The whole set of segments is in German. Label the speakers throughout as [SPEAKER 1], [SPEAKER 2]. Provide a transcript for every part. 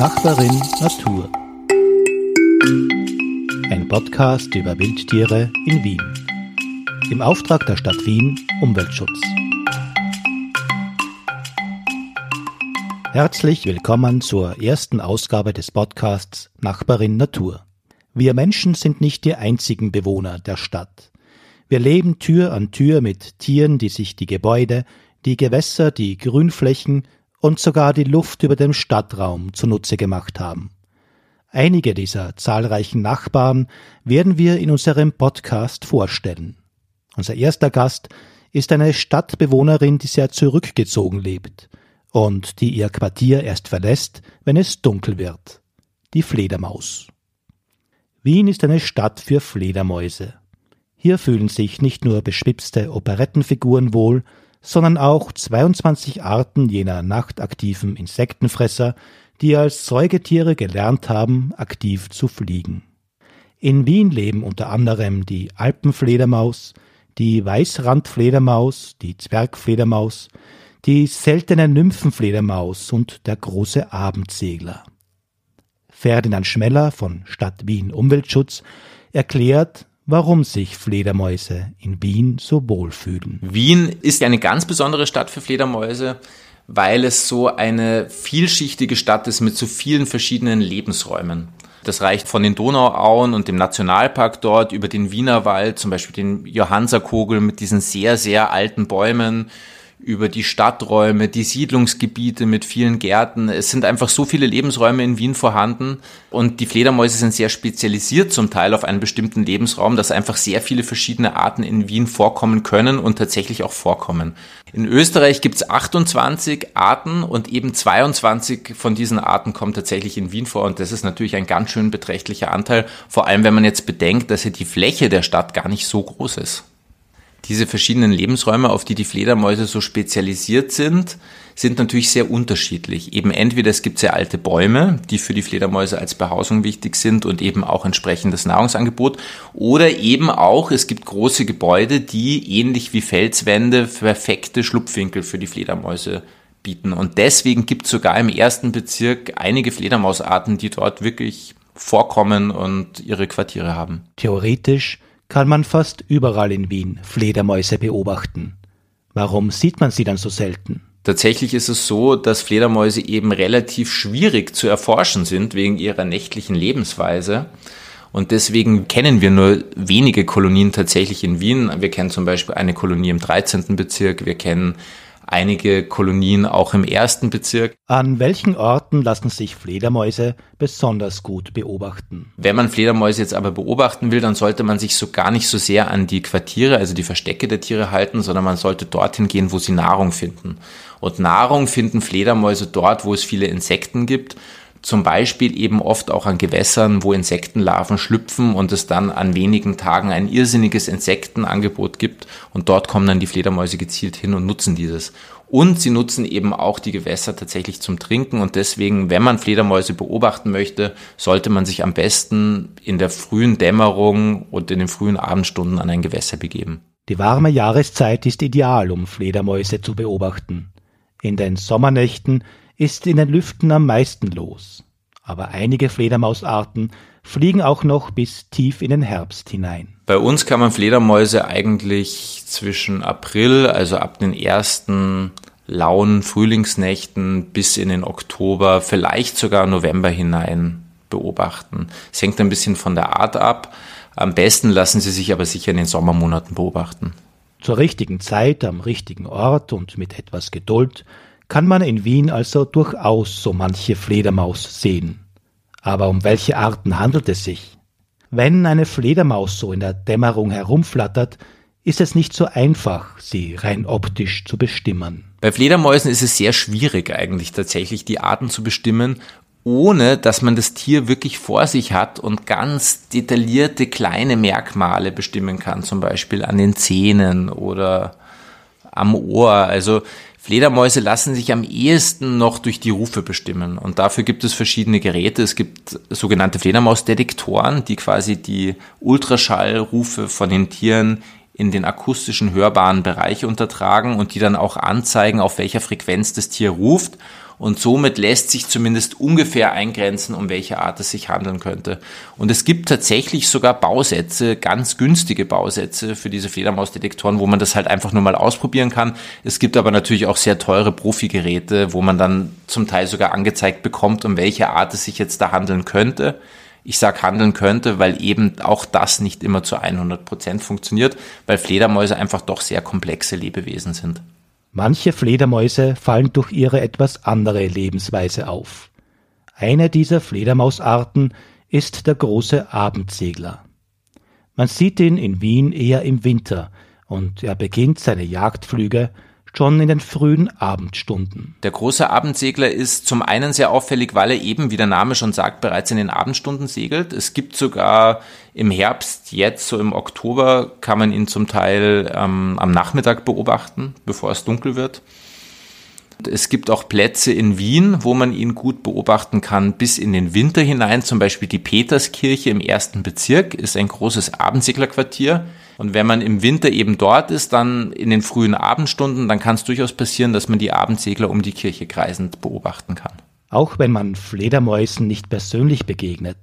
[SPEAKER 1] Nachbarin Natur. Ein Podcast über Wildtiere in Wien. Im Auftrag der Stadt Wien Umweltschutz. Herzlich willkommen zur ersten Ausgabe des Podcasts Nachbarin Natur. Wir Menschen sind nicht die einzigen Bewohner der Stadt. Wir leben Tür an Tür mit Tieren, die sich die Gebäude, die Gewässer, die Grünflächen und sogar die Luft über dem Stadtraum zunutze gemacht haben. Einige dieser zahlreichen Nachbarn werden wir in unserem Podcast vorstellen. Unser erster Gast ist eine Stadtbewohnerin, die sehr zurückgezogen lebt und die ihr Quartier erst verlässt, wenn es dunkel wird. Die Fledermaus. Wien ist eine Stadt für Fledermäuse. Hier fühlen sich nicht nur beschwipste Operettenfiguren wohl, sondern auch 22 Arten jener nachtaktiven Insektenfresser, die als Säugetiere gelernt haben, aktiv zu fliegen. In Wien leben unter anderem die Alpenfledermaus, die Weißrandfledermaus, die Zwergfledermaus, die seltene Nymphenfledermaus und der große Abendsegler. Ferdinand Schmeller von Stadt Wien Umweltschutz erklärt, warum sich Fledermäuse in Wien so wohlfühlen.
[SPEAKER 2] Wien ist eine ganz besondere Stadt für Fledermäuse, weil es so eine vielschichtige Stadt ist mit so vielen verschiedenen Lebensräumen. Das reicht von den Donauauen und dem Nationalpark dort über den Wienerwald, zum Beispiel den Johannserkogel mit diesen sehr, sehr alten Bäumen, über die Stadträume, die Siedlungsgebiete mit vielen Gärten. Es sind einfach so viele Lebensräume in Wien vorhanden und die Fledermäuse sind sehr spezialisiert zum Teil auf einen bestimmten Lebensraum, dass einfach sehr viele verschiedene Arten in Wien vorkommen können und tatsächlich auch vorkommen. In Österreich gibt es 28 Arten und eben 22 von diesen Arten kommen tatsächlich in Wien vor und das ist natürlich ein ganz schön beträchtlicher Anteil, vor allem wenn man jetzt bedenkt, dass ja die Fläche der Stadt gar nicht so groß ist. Diese verschiedenen Lebensräume, auf die die Fledermäuse so spezialisiert sind, sind natürlich sehr unterschiedlich. Eben entweder es gibt sehr alte Bäume, die für die Fledermäuse als Behausung wichtig sind und eben auch entsprechendes Nahrungsangebot, oder eben auch es gibt große Gebäude, die ähnlich wie Felswände perfekte Schlupfwinkel für die Fledermäuse bieten. Und deswegen gibt es sogar im ersten Bezirk einige Fledermausarten, die dort wirklich vorkommen und ihre Quartiere haben.
[SPEAKER 1] Theoretisch kann man fast überall in Wien Fledermäuse beobachten. Warum sieht man sie dann so selten?
[SPEAKER 2] Tatsächlich ist es so, dass Fledermäuse eben relativ schwierig zu erforschen sind wegen ihrer nächtlichen Lebensweise. Und deswegen kennen wir nur wenige Kolonien tatsächlich in Wien. Wir kennen zum Beispiel eine Kolonie im 13. Bezirk, wir kennen einige Kolonien auch im ersten Bezirk.
[SPEAKER 1] An welchen Orten lassen sich Fledermäuse besonders gut beobachten?
[SPEAKER 2] Wenn man Fledermäuse jetzt aber beobachten will, dann sollte man sich so gar nicht so sehr an die Quartiere, also die Verstecke der Tiere halten, sondern man sollte dorthin gehen, wo sie Nahrung finden. Und Nahrung finden Fledermäuse dort, wo es viele Insekten gibt zum Beispiel eben oft auch an Gewässern, wo Insektenlarven schlüpfen und es dann an wenigen Tagen ein irrsinniges Insektenangebot gibt und dort kommen dann die Fledermäuse gezielt hin und nutzen dieses. Und sie nutzen eben auch die Gewässer tatsächlich zum Trinken und deswegen, wenn man Fledermäuse beobachten möchte, sollte man sich am besten in der frühen Dämmerung und in den frühen Abendstunden an ein Gewässer begeben.
[SPEAKER 1] Die warme Jahreszeit ist ideal, um Fledermäuse zu beobachten. In den Sommernächten ist in den Lüften am meisten los. Aber einige Fledermausarten fliegen auch noch bis tief in den Herbst hinein.
[SPEAKER 2] Bei uns kann man Fledermäuse eigentlich zwischen April, also ab den ersten lauen Frühlingsnächten bis in den Oktober, vielleicht sogar November hinein beobachten. Es hängt ein bisschen von der Art ab. Am besten lassen sie sich aber sicher in den Sommermonaten beobachten.
[SPEAKER 1] Zur richtigen Zeit, am richtigen Ort und mit etwas Geduld kann man in Wien also durchaus so manche Fledermaus sehen. Aber um welche Arten handelt es sich? Wenn eine Fledermaus so in der Dämmerung herumflattert, ist es nicht so einfach, sie rein optisch zu bestimmen.
[SPEAKER 2] Bei Fledermäusen ist es sehr schwierig eigentlich tatsächlich die Arten zu bestimmen, ohne dass man das Tier wirklich vor sich hat und ganz detaillierte kleine Merkmale bestimmen kann, zum Beispiel an den Zähnen oder am Ohr. Also Fledermäuse lassen sich am ehesten noch durch die Rufe bestimmen. Und dafür gibt es verschiedene Geräte. Es gibt sogenannte Fledermausdetektoren, die quasi die Ultraschallrufe von den Tieren in den akustischen hörbaren Bereich untertragen und die dann auch anzeigen, auf welcher Frequenz das Tier ruft und somit lässt sich zumindest ungefähr eingrenzen, um welche Art es sich handeln könnte. Und es gibt tatsächlich sogar Bausätze, ganz günstige Bausätze für diese Fledermausdetektoren, wo man das halt einfach nur mal ausprobieren kann. Es gibt aber natürlich auch sehr teure Profigeräte, wo man dann zum Teil sogar angezeigt bekommt, um welche Art es sich jetzt da handeln könnte. Ich sag handeln könnte, weil eben auch das nicht immer zu 100 Prozent funktioniert, weil Fledermäuse einfach doch sehr komplexe Lebewesen sind.
[SPEAKER 1] Manche Fledermäuse fallen durch ihre etwas andere Lebensweise auf. Eine dieser Fledermausarten ist der große Abendsegler. Man sieht ihn in Wien eher im Winter, und er beginnt seine Jagdflüge schon in den frühen Abendstunden.
[SPEAKER 2] Der große Abendsegler ist zum einen sehr auffällig, weil er eben, wie der Name schon sagt, bereits in den Abendstunden segelt. Es gibt sogar im Herbst, jetzt so im Oktober, kann man ihn zum Teil ähm, am Nachmittag beobachten, bevor es dunkel wird. Es gibt auch Plätze in Wien, wo man ihn gut beobachten kann, bis in den Winter hinein. Zum Beispiel die Peterskirche im ersten Bezirk ist ein großes Abendseglerquartier. Und wenn man im Winter eben dort ist, dann in den frühen Abendstunden, dann kann es durchaus passieren, dass man die Abendsegler um die Kirche kreisend beobachten kann.
[SPEAKER 1] Auch wenn man Fledermäusen nicht persönlich begegnet.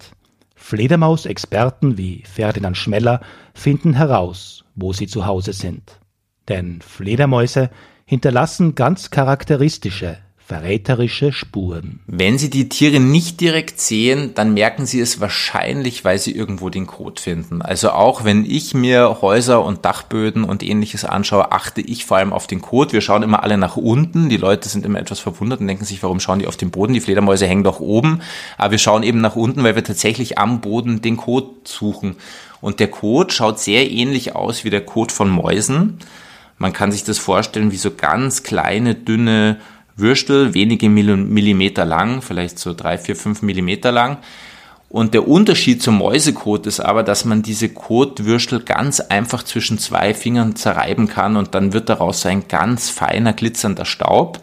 [SPEAKER 1] Fledermausexperten wie Ferdinand Schmeller finden heraus, wo sie zu Hause sind. Denn Fledermäuse hinterlassen ganz charakteristische, verräterische Spuren.
[SPEAKER 2] Wenn Sie die Tiere nicht direkt sehen, dann merken Sie es wahrscheinlich, weil Sie irgendwo den Code finden. Also auch wenn ich mir Häuser und Dachböden und ähnliches anschaue, achte ich vor allem auf den Code. Wir schauen immer alle nach unten. Die Leute sind immer etwas verwundert und denken sich, warum schauen die auf den Boden? Die Fledermäuse hängen doch oben. Aber wir schauen eben nach unten, weil wir tatsächlich am Boden den Code suchen. Und der Code schaut sehr ähnlich aus wie der Code von Mäusen. Man kann sich das vorstellen wie so ganz kleine, dünne Würstel, wenige Millimeter lang, vielleicht so drei, vier, fünf Millimeter lang. Und der Unterschied zum Mäusekot ist aber, dass man diese Kotwürstel ganz einfach zwischen zwei Fingern zerreiben kann und dann wird daraus ein ganz feiner, glitzernder Staub.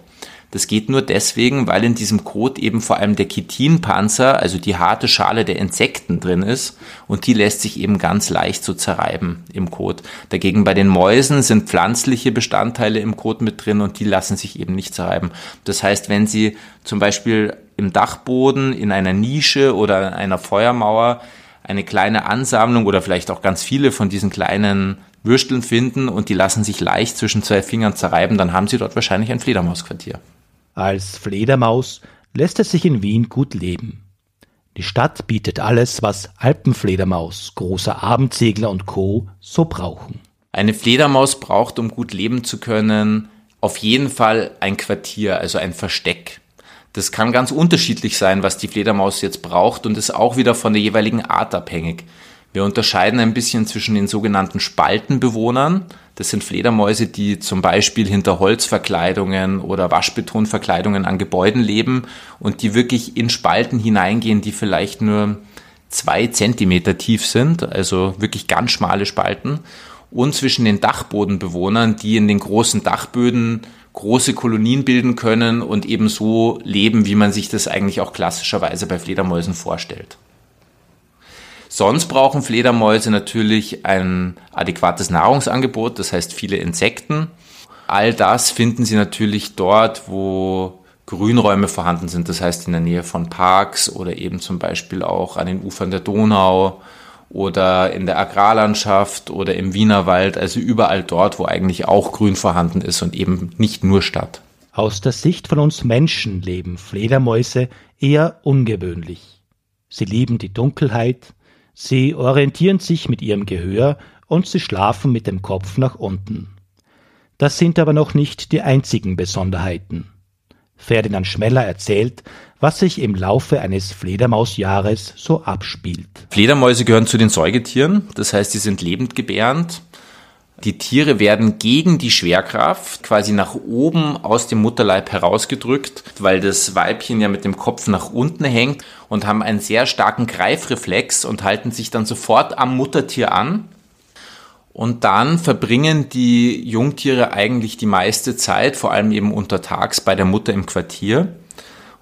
[SPEAKER 2] Das geht nur deswegen, weil in diesem Kot eben vor allem der Chitinpanzer, also die harte Schale der Insekten drin ist und die lässt sich eben ganz leicht so zerreiben im Kot. Dagegen bei den Mäusen sind pflanzliche Bestandteile im Kot mit drin und die lassen sich eben nicht zerreiben. Das heißt, wenn Sie zum Beispiel im Dachboden, in einer Nische oder in einer Feuermauer eine kleine Ansammlung oder vielleicht auch ganz viele von diesen kleinen Würsteln finden und die lassen sich leicht zwischen zwei Fingern zerreiben, dann haben Sie dort wahrscheinlich ein Fledermausquartier.
[SPEAKER 1] Als Fledermaus lässt es sich in Wien gut leben. Die Stadt bietet alles, was Alpenfledermaus, großer Abendsegler und Co. so brauchen.
[SPEAKER 2] Eine Fledermaus braucht, um gut leben zu können, auf jeden Fall ein Quartier, also ein Versteck. Das kann ganz unterschiedlich sein, was die Fledermaus jetzt braucht und ist auch wieder von der jeweiligen Art abhängig. Wir unterscheiden ein bisschen zwischen den sogenannten Spaltenbewohnern. Das sind Fledermäuse, die zum Beispiel hinter Holzverkleidungen oder Waschbetonverkleidungen an Gebäuden leben und die wirklich in Spalten hineingehen, die vielleicht nur zwei Zentimeter tief sind, also wirklich ganz schmale Spalten. Und zwischen den Dachbodenbewohnern, die in den großen Dachböden große Kolonien bilden können und eben so leben, wie man sich das eigentlich auch klassischerweise bei Fledermäusen vorstellt. Sonst brauchen Fledermäuse natürlich ein adäquates Nahrungsangebot, das heißt viele Insekten. All das finden sie natürlich dort, wo Grünräume vorhanden sind, das heißt in der Nähe von Parks oder eben zum Beispiel auch an den Ufern der Donau oder in der Agrarlandschaft oder im Wienerwald, also überall dort, wo eigentlich auch Grün vorhanden ist und eben nicht nur Stadt.
[SPEAKER 1] Aus der Sicht von uns Menschen leben Fledermäuse eher ungewöhnlich. Sie lieben die Dunkelheit, Sie orientieren sich mit ihrem Gehör und sie schlafen mit dem Kopf nach unten. Das sind aber noch nicht die einzigen Besonderheiten. Ferdinand Schmeller erzählt, was sich im Laufe eines Fledermausjahres so abspielt.
[SPEAKER 2] Fledermäuse gehören zu den Säugetieren, das heißt, sie sind lebendgebärend. Die Tiere werden gegen die Schwerkraft quasi nach oben aus dem Mutterleib herausgedrückt, weil das Weibchen ja mit dem Kopf nach unten hängt und haben einen sehr starken Greifreflex und halten sich dann sofort am Muttertier an. Und dann verbringen die Jungtiere eigentlich die meiste Zeit, vor allem eben untertags, bei der Mutter im Quartier.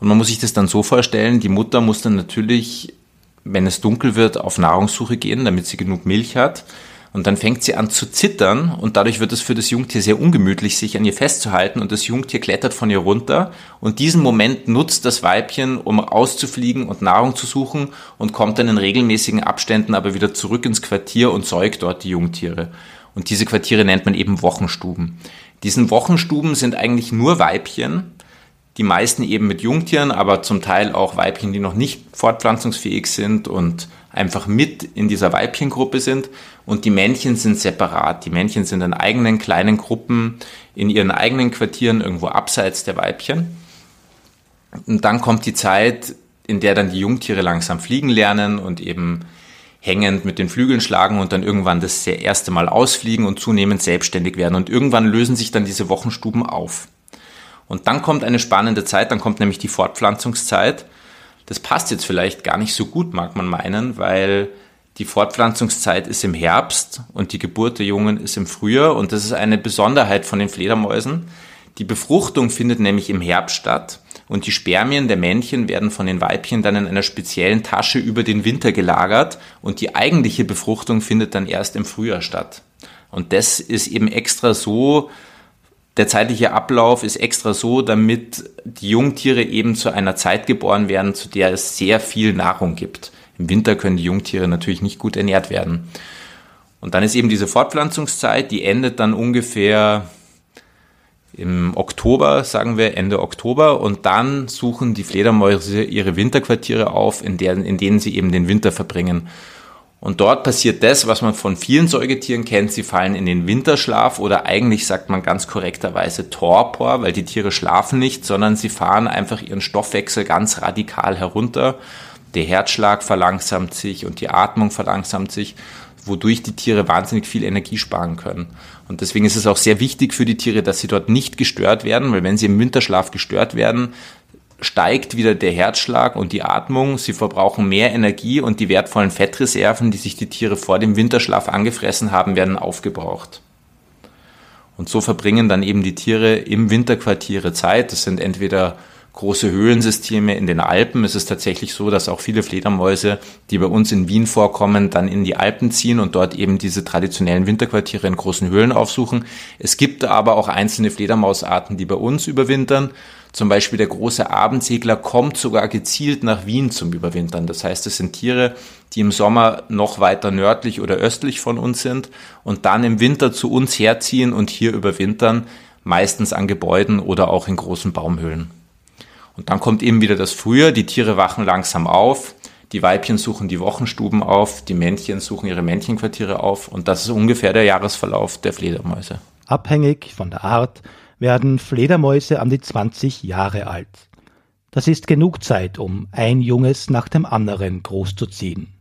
[SPEAKER 2] Und man muss sich das dann so vorstellen, die Mutter muss dann natürlich, wenn es dunkel wird, auf Nahrungssuche gehen, damit sie genug Milch hat Und dann fängt sie an zu zittern und dadurch wird es für das Jungtier sehr ungemütlich, sich an ihr festzuhalten und das Jungtier klettert von ihr runter und diesen Moment nutzt das Weibchen, um auszufliegen und Nahrung zu suchen und kommt dann in regelmäßigen Abständen aber wieder zurück ins Quartier und säugt dort die Jungtiere. Und diese Quartiere nennt man eben Wochenstuben. Diesen Wochenstuben sind eigentlich nur Weibchen, die meisten eben mit Jungtieren, aber zum Teil auch Weibchen, die noch nicht fortpflanzungsfähig sind und einfach mit in dieser Weibchengruppe sind. Und die Männchen sind separat. Die Männchen sind in eigenen kleinen Gruppen, in ihren eigenen Quartieren, irgendwo abseits der Weibchen. Und dann kommt die Zeit, in der dann die Jungtiere langsam fliegen lernen und eben hängend mit den Flügeln schlagen und dann irgendwann das erste Mal ausfliegen und zunehmend selbstständig werden. Und irgendwann lösen sich dann diese Wochenstuben auf. Und dann kommt eine spannende Zeit, dann kommt nämlich die Fortpflanzungszeit. Das passt jetzt vielleicht gar nicht so gut, mag man meinen, weil die Fortpflanzungszeit ist im Herbst und die Geburt der Jungen ist im Frühjahr und das ist eine Besonderheit von den Fledermäusen. Die Befruchtung findet nämlich im Herbst statt und die Spermien der Männchen werden von den Weibchen dann in einer speziellen Tasche über den Winter gelagert und die eigentliche Befruchtung findet dann erst im Frühjahr statt. Und das ist eben extra so der zeitliche Ablauf ist extra so, damit die Jungtiere eben zu einer Zeit geboren werden, zu der es sehr viel Nahrung gibt. Im Winter können die Jungtiere natürlich nicht gut ernährt werden. Und dann ist eben diese Fortpflanzungszeit, die endet dann ungefähr im Oktober, sagen wir Ende Oktober, und dann suchen die Fledermäuse ihre Winterquartiere auf, in, deren, in denen sie eben den Winter verbringen. Und dort passiert das, was man von vielen Säugetieren kennt. Sie fallen in den Winterschlaf oder eigentlich sagt man ganz korrekterweise Torpor, weil die Tiere schlafen nicht, sondern sie fahren einfach ihren Stoffwechsel ganz radikal herunter. Der Herzschlag verlangsamt sich und die Atmung verlangsamt sich, wodurch die Tiere wahnsinnig viel Energie sparen können. Und deswegen ist es auch sehr wichtig für die Tiere, dass sie dort nicht gestört werden, weil wenn sie im Winterschlaf gestört werden, steigt wieder der Herzschlag und die Atmung. Sie verbrauchen mehr Energie und die wertvollen Fettreserven, die sich die Tiere vor dem Winterschlaf angefressen haben, werden aufgebraucht. Und so verbringen dann eben die Tiere im Winterquartiere Zeit. Das sind entweder große Höhlensysteme in den Alpen. Es ist tatsächlich so, dass auch viele Fledermäuse, die bei uns in Wien vorkommen, dann in die Alpen ziehen und dort eben diese traditionellen Winterquartiere in großen Höhlen aufsuchen. Es gibt aber auch einzelne Fledermausarten, die bei uns überwintern. Zum Beispiel der große Abendsegler kommt sogar gezielt nach Wien zum Überwintern. Das heißt, es sind Tiere, die im Sommer noch weiter nördlich oder östlich von uns sind und dann im Winter zu uns herziehen und hier überwintern, meistens an Gebäuden oder auch in großen Baumhöhlen. Und dann kommt eben wieder das Frühjahr, die Tiere wachen langsam auf, die Weibchen suchen die Wochenstuben auf, die Männchen suchen ihre Männchenquartiere auf und das ist ungefähr der Jahresverlauf der Fledermäuse.
[SPEAKER 1] Abhängig von der Art werden Fledermäuse an die 20 Jahre alt. Das ist genug Zeit, um ein Junges nach dem anderen großzuziehen.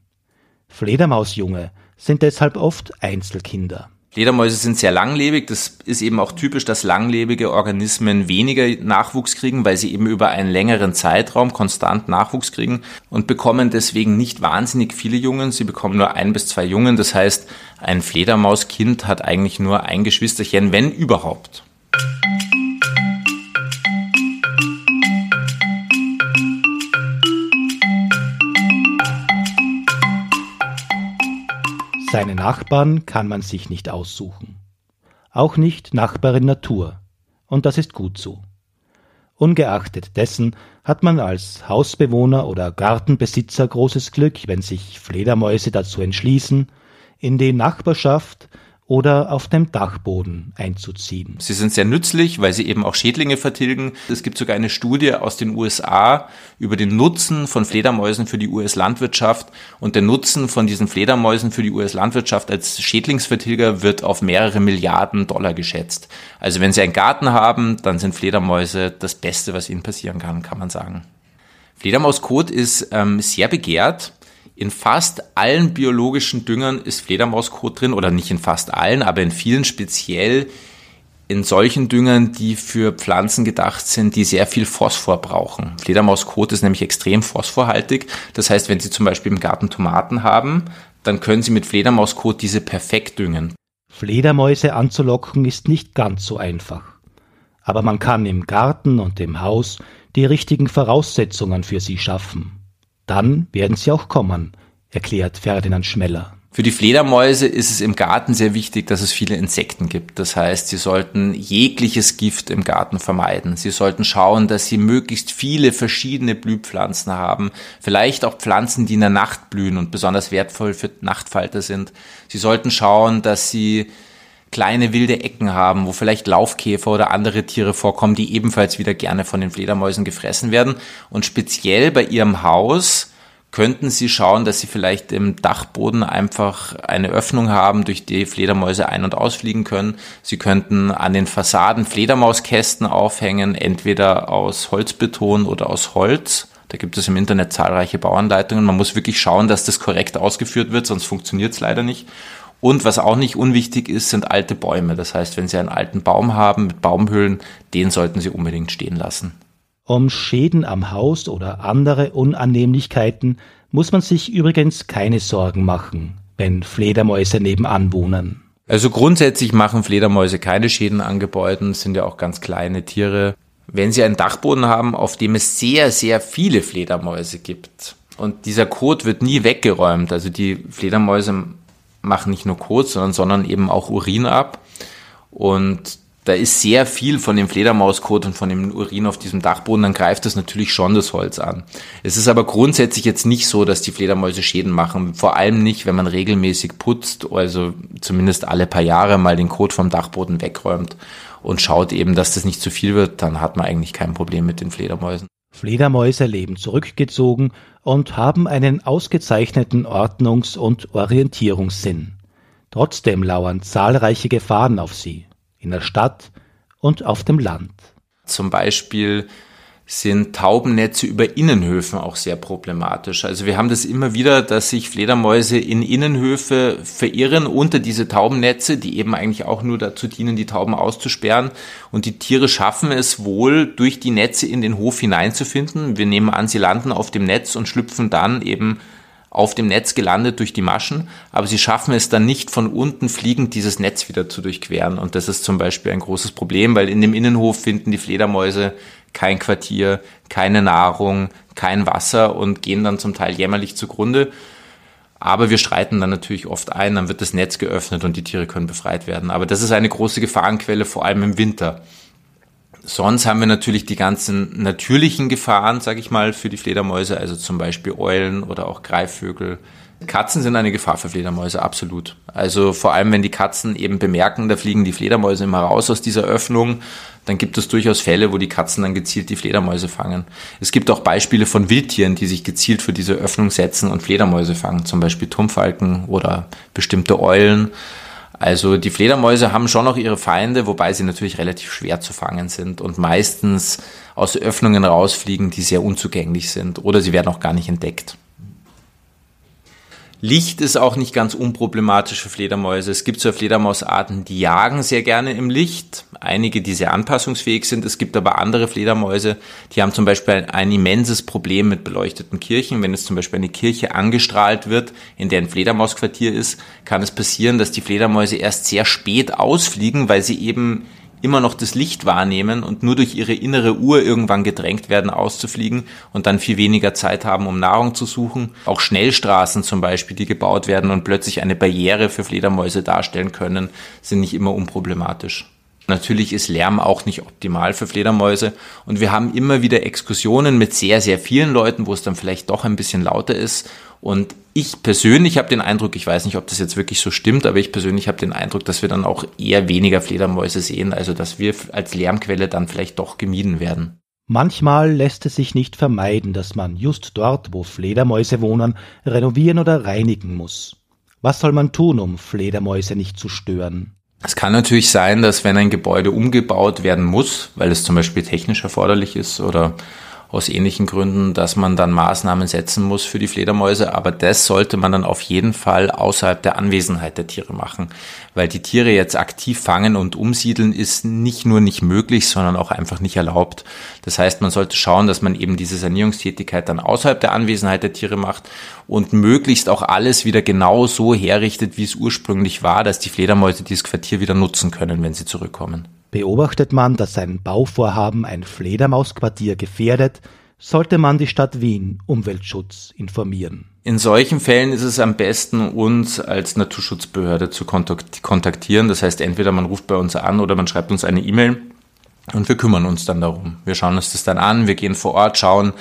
[SPEAKER 1] Fledermausjunge sind deshalb oft Einzelkinder.
[SPEAKER 2] Fledermäuse sind sehr langlebig. Das ist eben auch typisch, dass langlebige Organismen weniger Nachwuchs kriegen, weil sie eben über einen längeren Zeitraum konstant Nachwuchs kriegen und bekommen deswegen nicht wahnsinnig viele Jungen. Sie bekommen nur ein bis zwei Jungen. Das heißt, ein Fledermauskind hat eigentlich nur ein Geschwisterchen, wenn überhaupt.
[SPEAKER 1] Seine Nachbarn kann man sich nicht aussuchen. Auch nicht Nachbarin Natur. Und das ist gut so. Ungeachtet dessen hat man als Hausbewohner oder Gartenbesitzer großes Glück, wenn sich Fledermäuse dazu entschließen, in die Nachbarschaft oder auf dem Dachboden einzuziehen.
[SPEAKER 2] Sie sind sehr nützlich, weil sie eben auch Schädlinge vertilgen. Es gibt sogar eine Studie aus den USA über den Nutzen von Fledermäusen für die US-Landwirtschaft und der Nutzen von diesen Fledermäusen für die US-Landwirtschaft als Schädlingsvertilger wird auf mehrere Milliarden Dollar geschätzt. Also wenn Sie einen Garten haben, dann sind Fledermäuse das Beste, was Ihnen passieren kann, kann man sagen. Fledermauskot ist ähm, sehr begehrt in fast allen biologischen Düngern ist Fledermauskot drin oder nicht in fast allen, aber in vielen speziell in solchen Düngern, die für Pflanzen gedacht sind, die sehr viel Phosphor brauchen. Fledermauskot ist nämlich extrem phosphorhaltig. Das heißt, wenn Sie zum Beispiel im Garten Tomaten haben, dann können Sie mit Fledermauskot diese perfekt düngen.
[SPEAKER 1] Fledermäuse anzulocken ist nicht ganz so einfach. Aber man kann im Garten und im Haus die richtigen Voraussetzungen für sie schaffen. Dann werden sie auch kommen, erklärt Ferdinand Schmeller.
[SPEAKER 2] Für die Fledermäuse ist es im Garten sehr wichtig, dass es viele Insekten gibt. Das heißt, sie sollten jegliches Gift im Garten vermeiden. Sie sollten schauen, dass sie möglichst viele verschiedene Blühpflanzen haben. Vielleicht auch Pflanzen, die in der Nacht blühen und besonders wertvoll für Nachtfalter sind. Sie sollten schauen, dass sie kleine wilde Ecken haben, wo vielleicht Laufkäfer oder andere Tiere vorkommen, die ebenfalls wieder gerne von den Fledermäusen gefressen werden. Und speziell bei ihrem Haus könnten Sie schauen, dass Sie vielleicht im Dachboden einfach eine Öffnung haben, durch die Fledermäuse ein- und ausfliegen können. Sie könnten an den Fassaden Fledermauskästen aufhängen, entweder aus Holzbeton oder aus Holz. Da gibt es im Internet zahlreiche Bauanleitungen. Man muss wirklich schauen, dass das korrekt ausgeführt wird, sonst funktioniert es leider nicht. Und was auch nicht unwichtig ist, sind alte Bäume. Das heißt, wenn Sie einen alten Baum haben mit Baumhöhlen, den sollten Sie unbedingt stehen lassen.
[SPEAKER 1] Um Schäden am Haus oder andere Unannehmlichkeiten muss man sich übrigens keine Sorgen machen, wenn Fledermäuse nebenan wohnen.
[SPEAKER 2] Also grundsätzlich machen Fledermäuse keine Schäden an Gebäuden, sind ja auch ganz kleine Tiere. Wenn Sie einen Dachboden haben, auf dem es sehr, sehr viele Fledermäuse gibt und dieser Kot wird nie weggeräumt, also die Fledermäuse machen nicht nur Kot, sondern, sondern eben auch Urin ab und da ist sehr viel von dem Fledermauskot und von dem Urin auf diesem Dachboden, dann greift das natürlich schon das Holz an. Es ist aber grundsätzlich jetzt nicht so, dass die Fledermäuse Schäden machen. Vor allem nicht, wenn man regelmäßig putzt, also zumindest alle paar Jahre mal den Kot vom Dachboden wegräumt und schaut eben, dass das nicht zu viel wird, dann hat man eigentlich kein Problem mit den Fledermäusen.
[SPEAKER 1] Fledermäuse leben zurückgezogen und haben einen ausgezeichneten Ordnungs- und Orientierungssinn. Trotzdem lauern zahlreiche Gefahren auf sie in der Stadt und auf dem Land.
[SPEAKER 2] Zum Beispiel sind Taubennetze über Innenhöfen auch sehr problematisch. Also wir haben das immer wieder, dass sich Fledermäuse in Innenhöfe verirren unter diese Taubennetze, die eben eigentlich auch nur dazu dienen, die Tauben auszusperren. Und die Tiere schaffen es wohl, durch die Netze in den Hof hineinzufinden. Wir nehmen an, sie landen auf dem Netz und schlüpfen dann eben auf dem Netz gelandet durch die Maschen, aber sie schaffen es dann nicht von unten fliegend dieses Netz wieder zu durchqueren. Und das ist zum Beispiel ein großes Problem, weil in dem Innenhof finden die Fledermäuse kein Quartier, keine Nahrung, kein Wasser und gehen dann zum Teil jämmerlich zugrunde. Aber wir streiten dann natürlich oft ein, dann wird das Netz geöffnet und die Tiere können befreit werden. Aber das ist eine große Gefahrenquelle, vor allem im Winter. Sonst haben wir natürlich die ganzen natürlichen Gefahren, sage ich mal, für die Fledermäuse, also zum Beispiel Eulen oder auch Greifvögel. Katzen sind eine Gefahr für Fledermäuse, absolut. Also vor allem, wenn die Katzen eben bemerken, da fliegen die Fledermäuse immer raus aus dieser Öffnung, dann gibt es durchaus Fälle, wo die Katzen dann gezielt die Fledermäuse fangen. Es gibt auch Beispiele von Wildtieren, die sich gezielt für diese Öffnung setzen und Fledermäuse fangen, zum Beispiel Turmfalken oder bestimmte Eulen. Also die Fledermäuse haben schon noch ihre Feinde, wobei sie natürlich relativ schwer zu fangen sind und meistens aus Öffnungen rausfliegen, die sehr unzugänglich sind oder sie werden auch gar nicht entdeckt. Licht ist auch nicht ganz unproblematisch für Fledermäuse. Es gibt so Fledermausarten, die jagen sehr gerne im Licht. Einige, die sehr anpassungsfähig sind. Es gibt aber andere Fledermäuse, die haben zum Beispiel ein, ein immenses Problem mit beleuchteten Kirchen. Wenn es zum Beispiel eine Kirche angestrahlt wird, in der ein Fledermausquartier ist, kann es passieren, dass die Fledermäuse erst sehr spät ausfliegen, weil sie eben immer noch das Licht wahrnehmen und nur durch ihre innere Uhr irgendwann gedrängt werden, auszufliegen und dann viel weniger Zeit haben, um Nahrung zu suchen. Auch Schnellstraßen zum Beispiel, die gebaut werden und plötzlich eine Barriere für Fledermäuse darstellen können, sind nicht immer unproblematisch. Natürlich ist Lärm auch nicht optimal für Fledermäuse und wir haben immer wieder Exkursionen mit sehr, sehr vielen Leuten, wo es dann vielleicht doch ein bisschen lauter ist und ich persönlich habe den Eindruck, ich weiß nicht, ob das jetzt wirklich so stimmt, aber ich persönlich habe den Eindruck, dass wir dann auch eher weniger Fledermäuse sehen, also dass wir als Lärmquelle dann vielleicht doch gemieden werden.
[SPEAKER 1] Manchmal lässt es sich nicht vermeiden, dass man just dort, wo Fledermäuse wohnen, renovieren oder reinigen muss. Was soll man tun, um Fledermäuse nicht zu stören?
[SPEAKER 2] Es kann natürlich sein, dass wenn ein Gebäude umgebaut werden muss, weil es zum Beispiel technisch erforderlich ist oder aus ähnlichen Gründen, dass man dann Maßnahmen setzen muss für die Fledermäuse. Aber das sollte man dann auf jeden Fall außerhalb der Anwesenheit der Tiere machen. Weil die Tiere jetzt aktiv fangen und umsiedeln ist nicht nur nicht möglich, sondern auch einfach nicht erlaubt. Das heißt, man sollte schauen, dass man eben diese Sanierungstätigkeit dann außerhalb der Anwesenheit der Tiere macht und möglichst auch alles wieder genau so herrichtet, wie es ursprünglich war, dass die Fledermäuse dieses Quartier wieder nutzen können, wenn sie zurückkommen.
[SPEAKER 1] Beobachtet man, dass ein Bauvorhaben ein Fledermausquartier gefährdet, sollte man die Stadt Wien Umweltschutz informieren?
[SPEAKER 2] In solchen Fällen ist es am besten, uns als Naturschutzbehörde zu kontaktieren. Das heißt, entweder man ruft bei uns an oder man schreibt uns eine E-Mail und wir kümmern uns dann darum. Wir schauen uns das dann an, wir gehen vor Ort, schauen,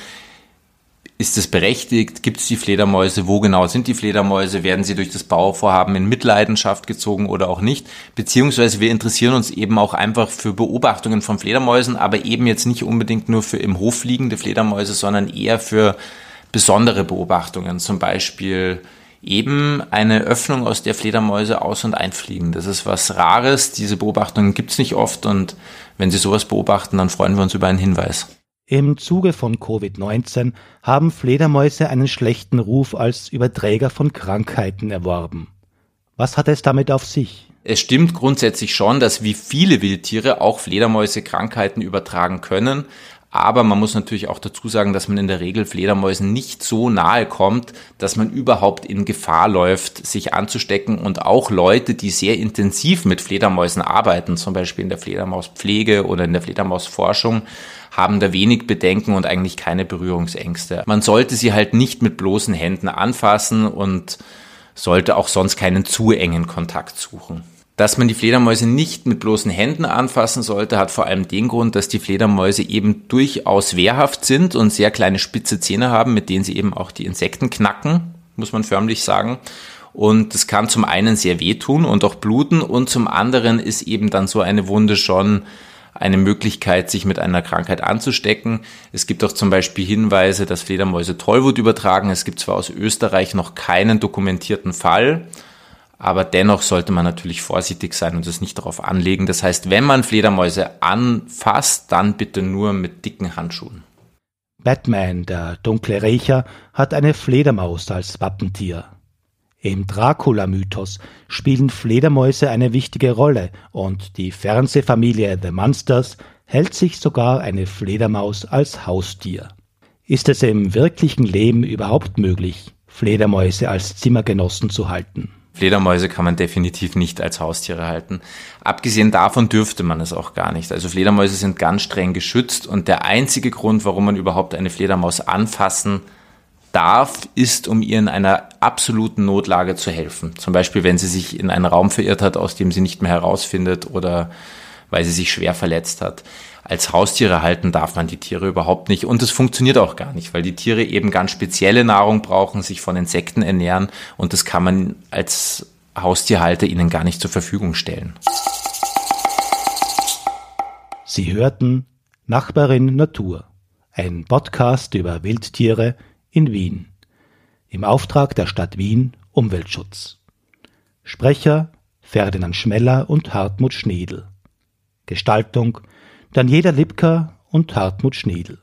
[SPEAKER 2] ist es berechtigt? Gibt es die Fledermäuse? Wo genau sind die Fledermäuse? Werden sie durch das Bauvorhaben in Mitleidenschaft gezogen oder auch nicht? Beziehungsweise wir interessieren uns eben auch einfach für Beobachtungen von Fledermäusen, aber eben jetzt nicht unbedingt nur für im Hof liegende Fledermäuse, sondern eher für besondere Beobachtungen. Zum Beispiel eben eine Öffnung, aus der Fledermäuse aus- und einfliegen. Das ist was Rares. Diese Beobachtungen gibt es nicht oft und wenn Sie sowas beobachten, dann freuen wir uns über einen Hinweis.
[SPEAKER 1] Im Zuge von Covid-19 haben Fledermäuse einen schlechten Ruf als Überträger von Krankheiten erworben. Was hat es damit auf sich?
[SPEAKER 2] Es stimmt grundsätzlich schon, dass wie viele Wildtiere auch Fledermäuse Krankheiten übertragen können, aber man muss natürlich auch dazu sagen, dass man in der Regel Fledermäusen nicht so nahe kommt, dass man überhaupt in Gefahr läuft, sich anzustecken. Und auch Leute, die sehr intensiv mit Fledermäusen arbeiten, zum Beispiel in der Fledermauspflege oder in der Fledermausforschung, haben da wenig Bedenken und eigentlich keine Berührungsängste. Man sollte sie halt nicht mit bloßen Händen anfassen und sollte auch sonst keinen zu engen Kontakt suchen. Dass man die Fledermäuse nicht mit bloßen Händen anfassen sollte, hat vor allem den Grund, dass die Fledermäuse eben durchaus wehrhaft sind und sehr kleine spitze Zähne haben, mit denen sie eben auch die Insekten knacken, muss man förmlich sagen. Und das kann zum einen sehr wehtun und auch bluten und zum anderen ist eben dann so eine Wunde schon eine Möglichkeit, sich mit einer Krankheit anzustecken. Es gibt auch zum Beispiel Hinweise, dass Fledermäuse Tollwut übertragen. Es gibt zwar aus Österreich noch keinen dokumentierten Fall, aber dennoch sollte man natürlich vorsichtig sein und es nicht darauf anlegen. Das heißt, wenn man Fledermäuse anfasst, dann bitte nur mit dicken Handschuhen.
[SPEAKER 1] Batman, der dunkle Rächer, hat eine Fledermaus als Wappentier. Im Dracula-Mythos spielen Fledermäuse eine wichtige Rolle und die Fernsehfamilie The Monsters hält sich sogar eine Fledermaus als Haustier. Ist es im wirklichen Leben überhaupt möglich, Fledermäuse als Zimmergenossen zu halten?
[SPEAKER 2] Fledermäuse kann man definitiv nicht als Haustiere halten. Abgesehen davon dürfte man es auch gar nicht. Also Fledermäuse sind ganz streng geschützt und der einzige Grund, warum man überhaupt eine Fledermaus anfassen darf, ist, um ihr in einer absoluten Notlage zu helfen. Zum Beispiel, wenn sie sich in einen Raum verirrt hat, aus dem sie nicht mehr herausfindet oder weil sie sich schwer verletzt hat als Haustiere halten darf man die Tiere überhaupt nicht. Und es funktioniert auch gar nicht, weil die Tiere eben ganz spezielle Nahrung brauchen, sich von Insekten ernähren und das kann man als Haustierhalter ihnen gar nicht zur Verfügung stellen.
[SPEAKER 1] Sie hörten Nachbarin Natur, ein Podcast über Wildtiere in Wien. Im Auftrag der Stadt Wien Umweltschutz. Sprecher Ferdinand Schmeller und Hartmut Schniedel. Gestaltung Daniela Lipka und Hartmut Schniedel.